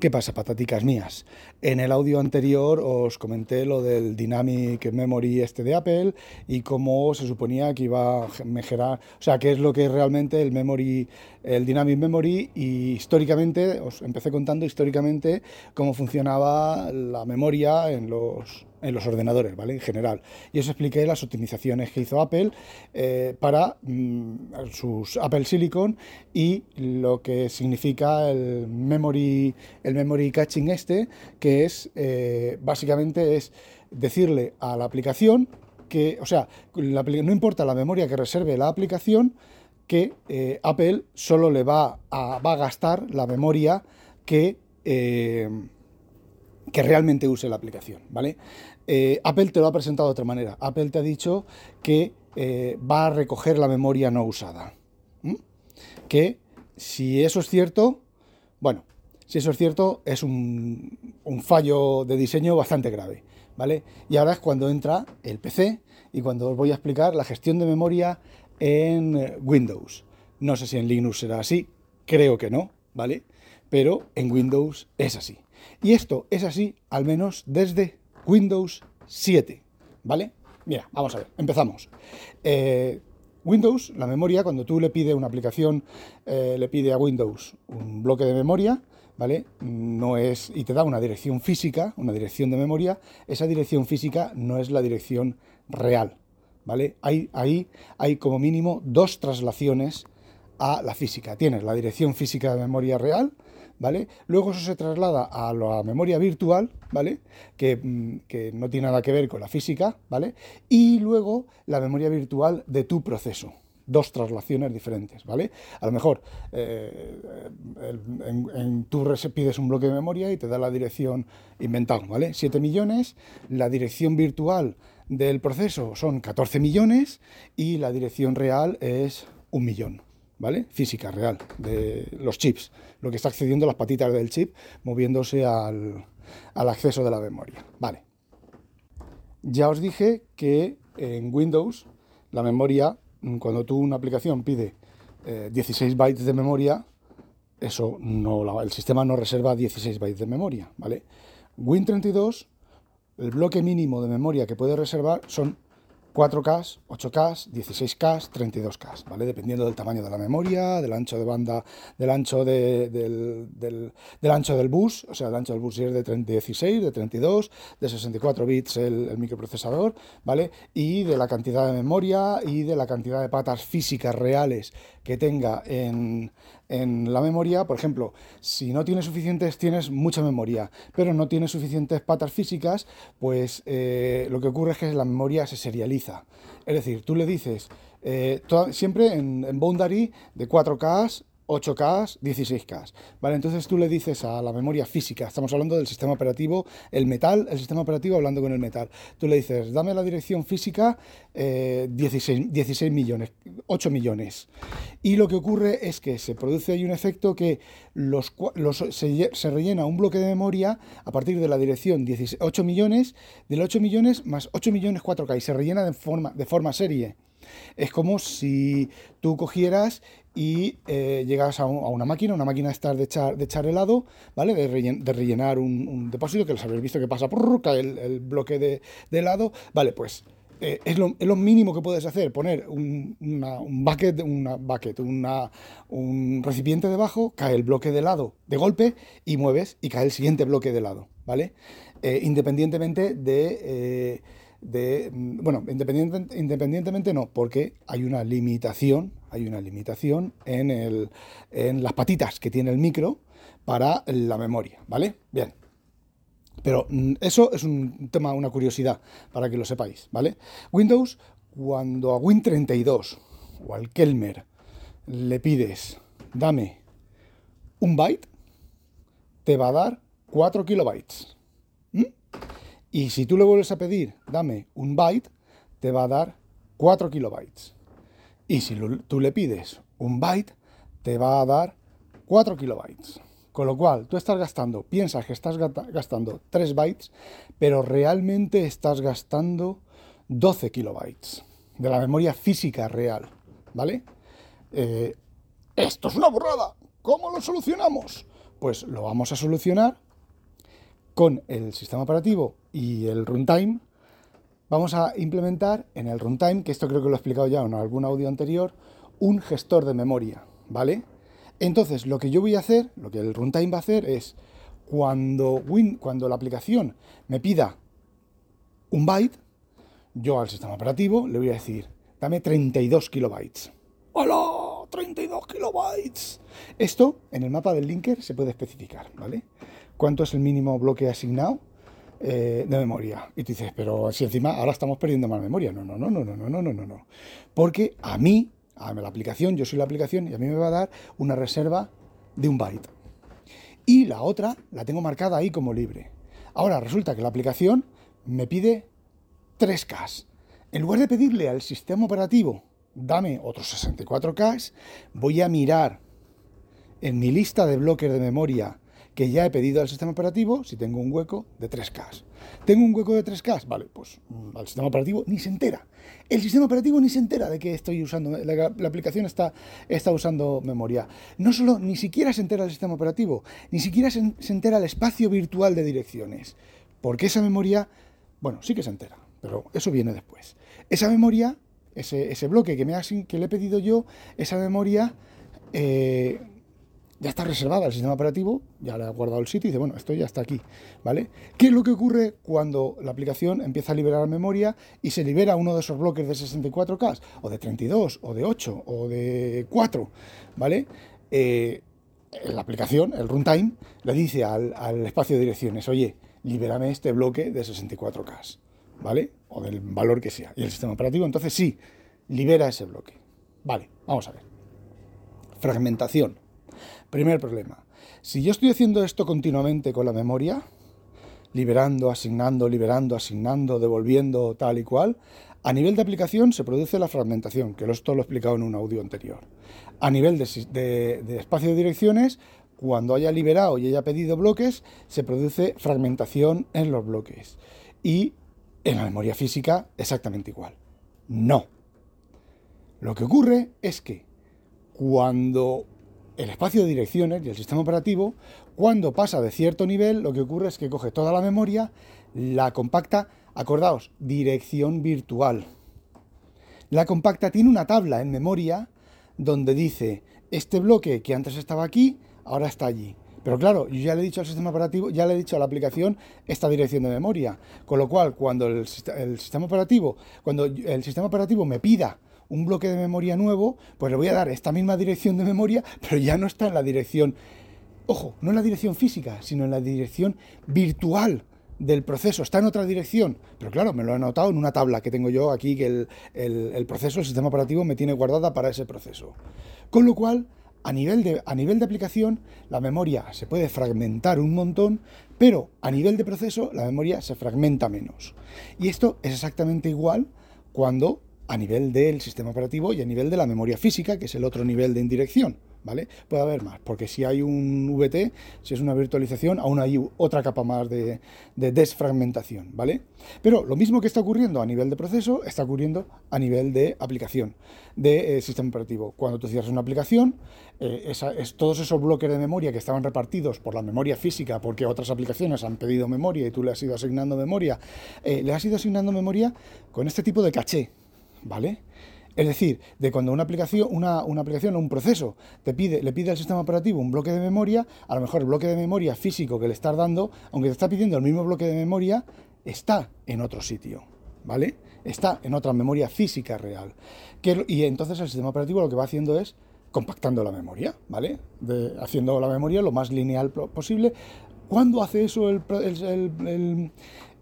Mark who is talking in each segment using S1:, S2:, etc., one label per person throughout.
S1: ¿Qué pasa, pataticas mías? En el audio anterior os comenté lo del Dynamic Memory este de Apple y cómo se suponía que iba a mejorar, o sea, qué es lo que es realmente el memory, el Dynamic Memory y históricamente, os empecé contando históricamente cómo funcionaba la memoria en los en los ordenadores, ¿vale? En general. Y os expliqué las optimizaciones que hizo Apple eh, para mm, sus Apple Silicon y lo que significa el memory, el memory caching este, que es eh, básicamente es decirle a la aplicación que, o sea, no importa la memoria que reserve la aplicación, que eh, Apple solo le va a, va a gastar la memoria que que realmente use la aplicación, ¿vale? Eh, Apple te lo ha presentado de otra manera. Apple te ha dicho que eh, va a recoger la memoria no usada. Que si eso es cierto, bueno, si eso es cierto, es un, fallo de diseño bastante grave, ¿vale? Y ahora es cuando entra el PC y cuando os voy a explicar la gestión de memoria en Windows. No sé si en Linux será así, creo que no, ¿vale? Pero en Windows es así. Y esto es así al menos desde Windows 7, ¿vale? Mira, vamos a ver, empezamos. Eh, Windows, la memoria, cuando tú le pides una aplicación, eh, le pide a Windows un bloque de memoria, ¿vale? No es, y te da una dirección física, una dirección de memoria, esa dirección física no es la dirección real, ¿vale? Ahí hay como mínimo dos traslaciones a la física. Tienes la dirección física de memoria real, ¿vale? Luego eso se traslada a la memoria virtual, ¿vale? Mm, que, no tiene nada que ver con la física, ¿vale? Y luego la memoria virtual de tu proceso dos traslaciones diferentes, ¿vale? A lo mejor eh, en, tú pides un bloque de memoria y te da la dirección inventado, ¿vale? 7 millones, la dirección virtual del proceso son 14 millones y la dirección real es un millón, ¿vale? Física real de los chips, lo que está accediendo a las patitas del chip moviéndose al, acceso de la memoria, ¿vale? Ya os dije que en Windows la memoria, cuando tú una aplicación pide 16 eh, bytes de memoria, eso no, el sistema no reserva 16 bytes de memoria, ¿vale? Win32, el bloque mínimo de memoria que puede reservar son 4K, 8K, 16K, 32K, ¿vale? Dependiendo del tamaño de la memoria, del ancho de banda, del ancho del, ancho del bus, o sea, el ancho del bus es de 16, de 32, de 64 bits el, microprocesador, ¿vale? Y de la cantidad de memoria y de la cantidad de patas físicas reales que tenga en, en la memoria, por ejemplo, si no tienes suficientes, tienes mucha memoria, pero no tienes suficientes patas físicas, pues eh, lo que ocurre es que la memoria se serializa. Es decir, tú le dices, eh, siempre en, en boundary de 4K 8K, 16K. ¿vale? Entonces tú le dices a la memoria física, estamos hablando del sistema operativo, el metal, el sistema operativo hablando con el metal. Tú le dices, dame la dirección física 16, eh, millones, 8 millones. Y lo que ocurre es que se produce ahí un efecto que los, se, rellena un bloque de memoria a partir de la dirección 8 millones, del 8 millones más 8 millones 4K y se rellena de forma, de forma serie. Es como si tú cogieras y eh, llegas a, una máquina, una máquina esta de echar, de echar helado, ¿vale? De, rellenar un, depósito, que les habéis visto que pasa, por cae el, bloque de, helado, vale, pues eh, es, lo, mínimo que puedes hacer, poner un, bucket, una bucket una, un recipiente debajo, cae el bloque de helado de golpe y mueves y cae el siguiente bloque de helado, ¿vale? Eh, independientemente de de, mm, bueno, independientemente no, porque hay una limitación, hay una limitación en, el, en las patitas que tiene el micro para la memoria, ¿vale? Bien. Pero mm, eso es un tema, una curiosidad para que lo sepáis, ¿vale? Windows, cuando a Win32 o al Kelmer le pides, dame un byte, te va a dar 4 kilobytes. Y si tú le vuelves a pedir, dame un byte, te va a dar 4 kilobytes. Y si tú le pides un byte, te va a dar 4 kilobytes. Con lo cual, tú estás gastando, piensas que estás gastando 3 bytes, pero realmente estás gastando 12 kilobytes de la memoria física real. ¿Vale? Eh, esto es una burrada. ¿Cómo lo solucionamos? Pues lo vamos a solucionar con el sistema operativo y el runtime. Vamos a implementar en el runtime, que esto creo que lo he explicado ya en algún audio anterior, un gestor de memoria, ¿vale? Entonces, lo que yo voy a hacer, lo que el runtime va a hacer es, cuando, Win, cuando la aplicación me pida un byte, yo al sistema operativo le voy a decir, dame 32 kilobytes. ¡Hola! 32 kilobytes. Esto en el mapa del linker se puede especificar, ¿vale? ¿Cuánto es el mínimo bloque asignado de memoria? Y tú dices, pero si encima ahora estamos perdiendo más memoria. No, no, no, no, no, no, no, no, no. Porque a mí, a la aplicación, yo soy la aplicación y a mí me va a dar una reserva de un byte. Y la otra la tengo marcada ahí como libre. Ahora resulta que la aplicación me pide 3K. En lugar de pedirle al sistema operativo, dame otros 64K, voy a mirar en mi lista de bloques de memoria que ya he pedido al sistema operativo si tengo un hueco de 3K. ¿Tengo un hueco de 3K? Vale, pues mm, al sistema operativo ni se entera. El sistema operativo ni se entera de que estoy usando, la, aplicación está, está, usando memoria. No solo, ni siquiera se entera el sistema operativo, ni siquiera se, entera el espacio virtual de direcciones. Porque esa memoria, bueno, sí que se entera, pero eso viene después. Esa memoria, ese, ese bloque que, me ha, que le he pedido yo, esa memoria... Eh, ya está reservada el sistema operativo, ya le ha guardado el sitio y dice, bueno, esto ya está aquí, ¿vale? ¿Qué es lo que ocurre cuando la aplicación empieza a liberar memoria y se libera uno de esos bloques de 64K, o de 32, o de 8, o de 4, ¿vale? Eh, la aplicación, el runtime, le dice al, al espacio de direcciones, oye, libérame este bloque de 64K, ¿vale? O del valor que sea. Y el sistema operativo, entonces sí, libera ese bloque. Vale, vamos a ver. Fragmentación. Primer problema. Si yo estoy haciendo esto continuamente con la memoria, liberando, asignando, liberando, asignando, devolviendo, tal y cual, a nivel de aplicación se produce la fragmentación, que esto lo he explicado en un audio anterior. A nivel de, de espacio de direcciones, cuando haya liberado y haya pedido bloques, se produce fragmentación en los bloques. Y en la memoria física, exactamente igual. No. Lo que ocurre es que cuando el espacio de direcciones y el sistema operativo, cuando pasa de cierto nivel, lo que ocurre es que coge toda la memoria, la compacta, acordaos, dirección virtual. La compacta tiene una tabla en memoria donde dice, este bloque que antes estaba aquí, ahora está allí. Pero claro, yo ya le he dicho al sistema operativo, ya le he dicho a la aplicación esta dirección de memoria. Con lo cual, cuando el, el sistema operativo, cuando el sistema operativo me pida un bloque de memoria nuevo, pues le voy a dar esta misma dirección de memoria, pero ya no está en la dirección, ojo, no en la dirección física, sino en la dirección virtual del proceso, está en otra dirección, pero claro, me lo he anotado en una tabla que tengo yo aquí, que el, el proceso, el sistema operativo me tiene guardada para ese proceso. Con lo cual, a nivel, de, a nivel de aplicación, la memoria se puede fragmentar un montón, pero a nivel de proceso, la memoria se fragmenta menos. Y esto es exactamente igual cuando a nivel del sistema operativo y a nivel de la memoria física, que es el otro nivel de indirección. ¿Vale? Puede haber más, porque si hay un VT, si es una virtualización, aún hay otra capa más de, desfragmentación, ¿vale? Pero lo mismo que está ocurriendo a nivel de proceso, está ocurriendo a nivel de aplicación, de eh, sistema operativo. Cuando tú cierras una aplicación, eh, es, todos esos bloques de memoria que estaban repartidos por la memoria física, porque otras aplicaciones han pedido memoria y tú le has ido asignando memoria, eh, le has ido asignando memoria con este tipo de caché, ¿vale? Es decir, de cuando una aplicación, una, aplicación o un proceso te pide, le pide al sistema operativo un bloque de memoria, a lo mejor el bloque de memoria físico que le estás dando, aunque te está pidiendo el mismo bloque de memoria, está en otro sitio, ¿vale? Está en otra memoria física real. y entonces el sistema operativo lo que va haciendo es compactando la memoria, ¿vale? haciendo la memoria lo más lineal posible. ¿Cuándo hace eso el,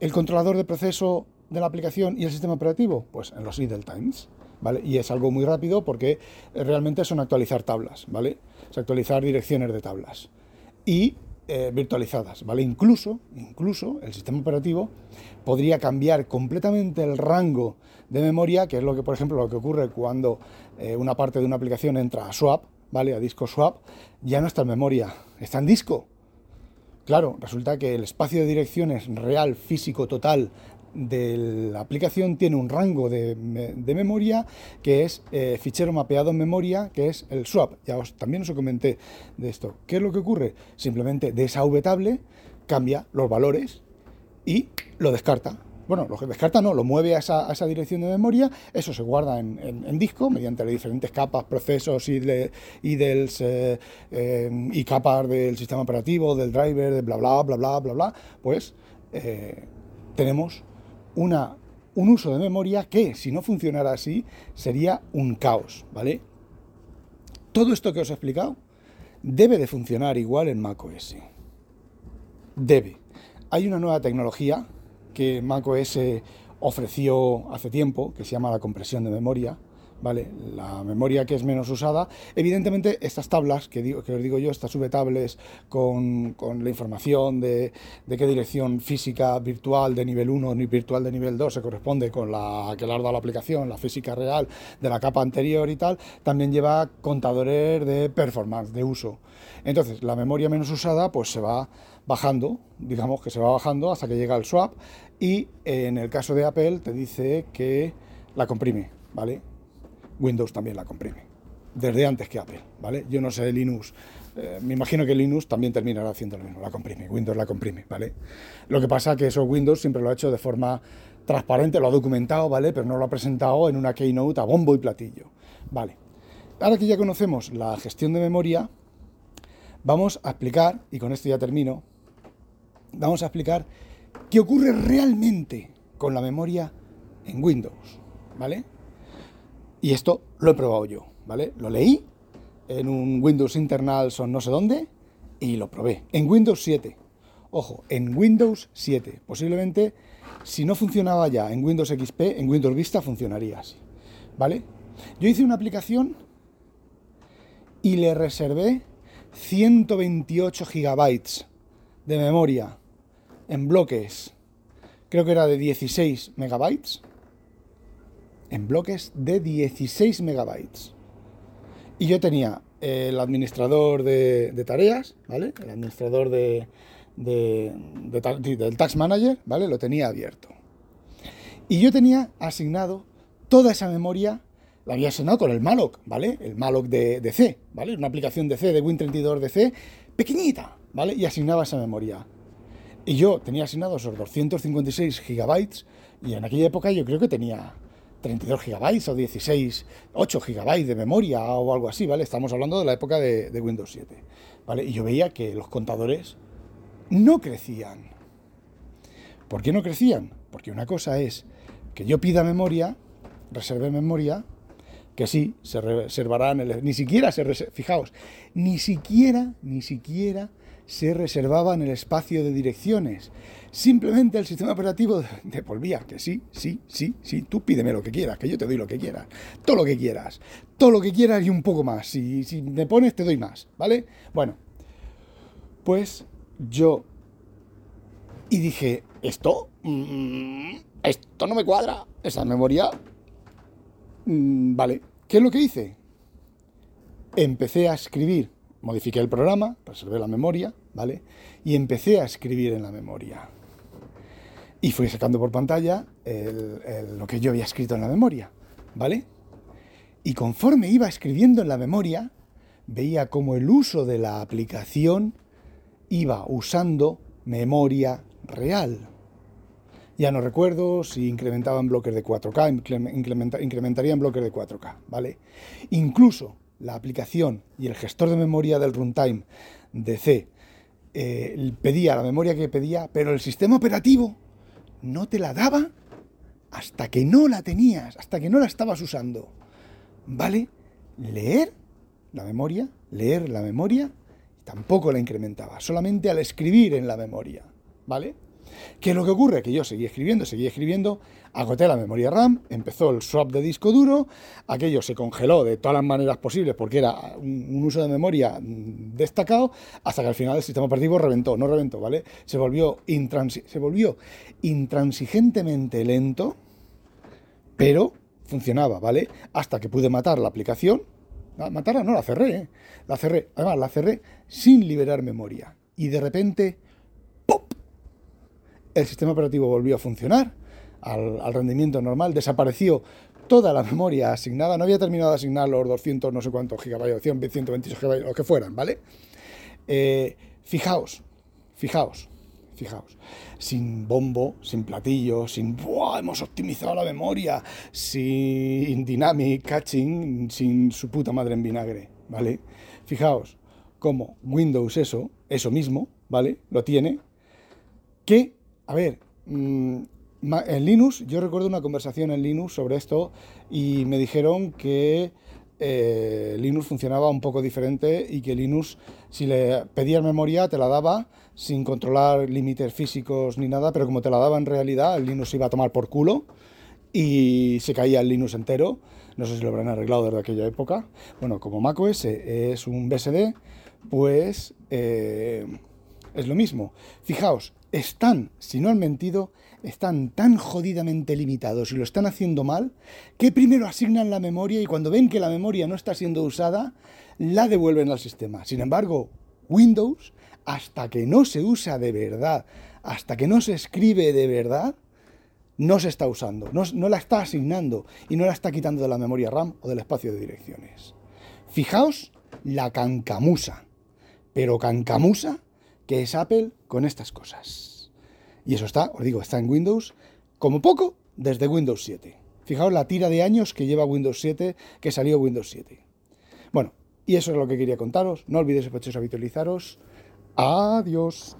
S1: el controlador de proceso de la aplicación y el sistema operativo? Pues en los idle times, ¿vale? Y es algo muy rápido porque realmente son actualizar tablas, ¿vale? Es actualizar direcciones de tablas. Y eh, virtualizadas, ¿vale? Incluso, incluso el sistema operativo podría cambiar completamente el rango de memoria, que es lo que, por ejemplo, lo que ocurre cuando eh, una parte de una aplicación entra a swap, ¿vale? A disco swap, ya no está en memoria, está en disco. Claro, resulta que el espacio de direcciones real, físico, total de la aplicación tiene un rango de, memoria que es eh, fichero mapeado en memoria, que es el swap. Ya os, también os comenté de esto. ¿Qué es lo que ocurre? Simplemente de esa table cambia los valores y lo descarta. Bueno, lo que descarta no, lo mueve a esa, dirección de memoria, eso se guarda en, disco mediante las diferentes capas, procesos y, de, y, del, eh, eh, y capas del sistema operativo, del driver, de bla bla bla bla bla bla, pues tenemos una, un uso de memoria que, si no funcionara así, sería un caos, ¿vale? Todo esto que os he explicado debe de funcionar igual en macOS. Debe. Hay una nueva tecnología que macOS ofreció hace tiempo, que se llama la compresión de memoria, ¿vale? La memoria que es menos usada. Evidentemente, estas tablas que, digo, que os digo yo, estas subtables con, con la información de, de, qué dirección física virtual de nivel 1 ni virtual de nivel 2 se corresponde con la que le ha la aplicación, la física real de la capa anterior y tal, también lleva contadores de performance, de uso. Entonces, la memoria menos usada pues se va bajando, digamos que se va bajando hasta que llega al swap y en el caso de Apple te dice que la comprime, ¿vale? Windows también la comprime, desde antes que Apple, ¿vale? Yo no sé Linux, eh, me imagino que Linux también terminará haciendo lo mismo, la comprime, Windows la comprime, ¿vale? Lo que pasa es que eso Windows siempre lo ha hecho de forma transparente, lo ha documentado, ¿vale? Pero no lo ha presentado en una keynote a bombo y platillo, ¿vale? Ahora que ya conocemos la gestión de memoria, vamos a explicar, y con esto ya termino, vamos a explicar qué ocurre realmente con la memoria en Windows, ¿vale? Y esto lo he probado yo, ¿vale? Lo leí en un Windows Internal son no sé dónde y lo probé. En Windows 7. Ojo, en Windows 7. Posiblemente, si no funcionaba ya en Windows XP, en Windows Vista funcionaría así, ¿vale? Yo hice una aplicación y le reservé 128 gigabytes de memoria en bloques. Creo que era de 16 megabytes en bloques de 16 megabytes. Y yo tenía el administrador de, tareas, ¿vale? El administrador de, del Tax Manager, ¿vale? Lo tenía abierto. Y yo tenía asignado toda esa memoria, la había asignado con el malloc, ¿vale? El malloc de, C, ¿vale? Una aplicación de C, de Win32 de C, pequeñita, ¿vale? Y asignaba esa memoria. Y yo tenía asignado esos 256 gigabytes y en aquella época yo creo que tenía 32 gigabytes o 16, 8 gigabytes de memoria o algo así, ¿vale? Estamos hablando de la época de, Windows 7, ¿vale? Y yo veía que los contadores no crecían. ¿Por qué no crecían? Porque una cosa es que yo pida memoria, reserve memoria, que sí, se reservarán, ni siquiera se fijaos, ni siquiera, ni siquiera se reservaba en el espacio de direcciones. Simplemente el sistema operativo devolvía que sí, sí, sí, sí, tú pídeme lo que quieras, que yo te doy lo que quieras, todo lo que quieras, todo lo que quieras y un poco más. Si, si me pones, te doy más, ¿vale? Bueno, pues yo... Y dije, esto, mm, esto no me cuadra, esa memoria... Mm, vale, ¿qué es lo que hice? Empecé a escribir modifiqué el programa, reservé la memoria, ¿vale? Y empecé a escribir en la memoria. Y fui sacando por pantalla lo que yo había escrito en la memoria, ¿vale? Y conforme iba escribiendo en la memoria, veía como el uso de la aplicación iba usando memoria real. Ya no recuerdo si incrementaba en bloques de 4K, incrementaría en bloques de 4K, ¿vale? Incluso la aplicación y el gestor de memoria del runtime de C eh, pedía la memoria que pedía, pero el sistema operativo no te la daba hasta que no la tenías, hasta que no la estabas usando. ¿Vale? Leer la memoria, leer la memoria, tampoco la incrementaba, solamente al escribir en la memoria. ¿Vale? ¿Qué es lo que ocurre? Que yo seguí escribiendo, seguí escribiendo, agoté la memoria RAM, empezó el swap de disco duro, aquello se congeló de todas las maneras posibles porque era un, uso de memoria destacado, hasta que al final el sistema operativo reventó, no reventó, ¿vale? Se volvió, se volvió intransigentemente lento, pero funcionaba, ¿vale? Hasta que pude matar la aplicación. Matarla no, la cerré, ¿eh? La cerré, además la cerré sin liberar memoria. Y de repente el sistema operativo volvió a funcionar, al, rendimiento normal, desapareció toda la memoria asignada, no había terminado de asignar los 200 no sé cuántos gigabytes, 128 gigabytes, lo que fueran, ¿vale? Eh, fijaos, fijaos, fijaos, sin bombo, sin platillo, sin ¡buah! hemos optimizado la memoria, sin dynamic catching, sin su puta madre en vinagre, ¿vale? Fijaos cómo Windows eso, eso mismo, ¿vale? Lo tiene, que, a ver, mm, en Linux, yo recuerdo una conversación en Linux sobre esto y me dijeron que eh, Linux funcionaba un poco diferente y que Linux, si le pedías memoria, te la daba sin controlar límites físicos ni nada, pero como te la daba en realidad, el Linux iba a tomar por culo y se caía el Linux entero. No sé si lo habrán arreglado desde aquella época. Bueno, como macOS es un BSD, pues eh, es lo mismo. Fijaos, están, si no han mentido, están tan jodidamente limitados y lo están haciendo mal, que primero asignan la memoria y cuando ven que la memoria no está siendo usada, la devuelven al sistema. Sin embargo, Windows, hasta que no se usa de verdad, hasta que no se escribe de verdad, no se está usando, no, la está asignando y no la está quitando de la memoria RAM o del espacio de direcciones. Fijaos la cancamusa, pero cancamusa que es Apple con estas cosas. Y eso está, os digo, está en Windows, como poco, desde Windows 7. Fijaos la tira de años que lleva Windows 7, que salió Windows 7. Bueno, y eso es lo que quería contaros. No olvidéis, sospechosos, habitualizaros. Adiós.